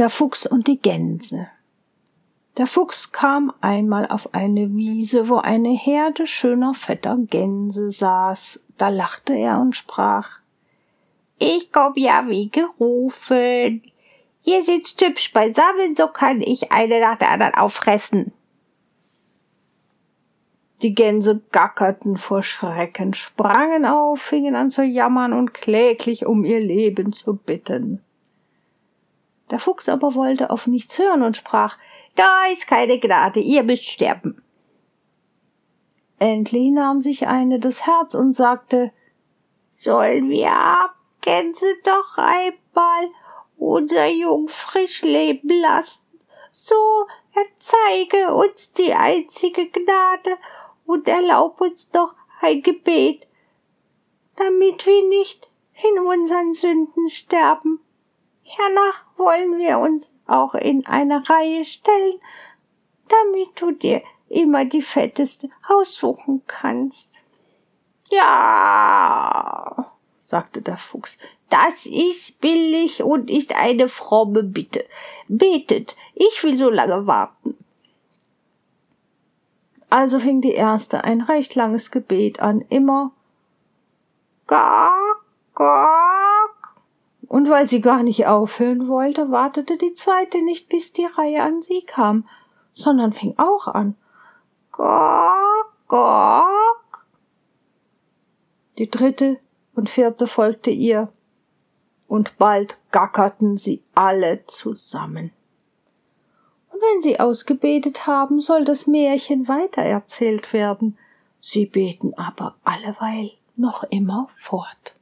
Der Fuchs und die Gänse. Der Fuchs kam einmal auf eine Wiese, wo eine Herde schöner fetter Gänse saß. Da lachte er und sprach Ich komm ja wie gerufen. Ihr sitzt hübsch beisammen, so kann ich eine nach der anderen auffressen. Die Gänse gackerten vor Schrecken, sprangen auf, fingen an zu jammern und kläglich um ihr Leben zu bitten. Der Fuchs aber wollte auf nichts hören und sprach, da ist keine Gnade, ihr müsst sterben. Endlich nahm sich eine das Herz und sagte, sollen wir Abgänse doch einmal unser Jung leben lassen? So erzeige uns die einzige Gnade und erlaub uns doch ein Gebet, damit wir nicht in unseren Sünden sterben. Hernach wollen wir uns auch in eine Reihe stellen, damit du dir immer die fetteste aussuchen kannst. Ja, sagte der Fuchs, das ist billig und ist eine fromme Bitte. Betet, ich will so lange warten. Also fing die erste ein recht langes Gebet an, immer Gak, Gak, und weil sie gar nicht aufhören wollte, wartete die zweite nicht, bis die Reihe an sie kam, sondern fing auch an. Gok, gok. Die dritte und vierte folgte ihr, und bald gackerten sie alle zusammen. Und wenn sie ausgebetet haben, soll das Märchen weitererzählt werden. Sie beten aber alleweil noch immer fort.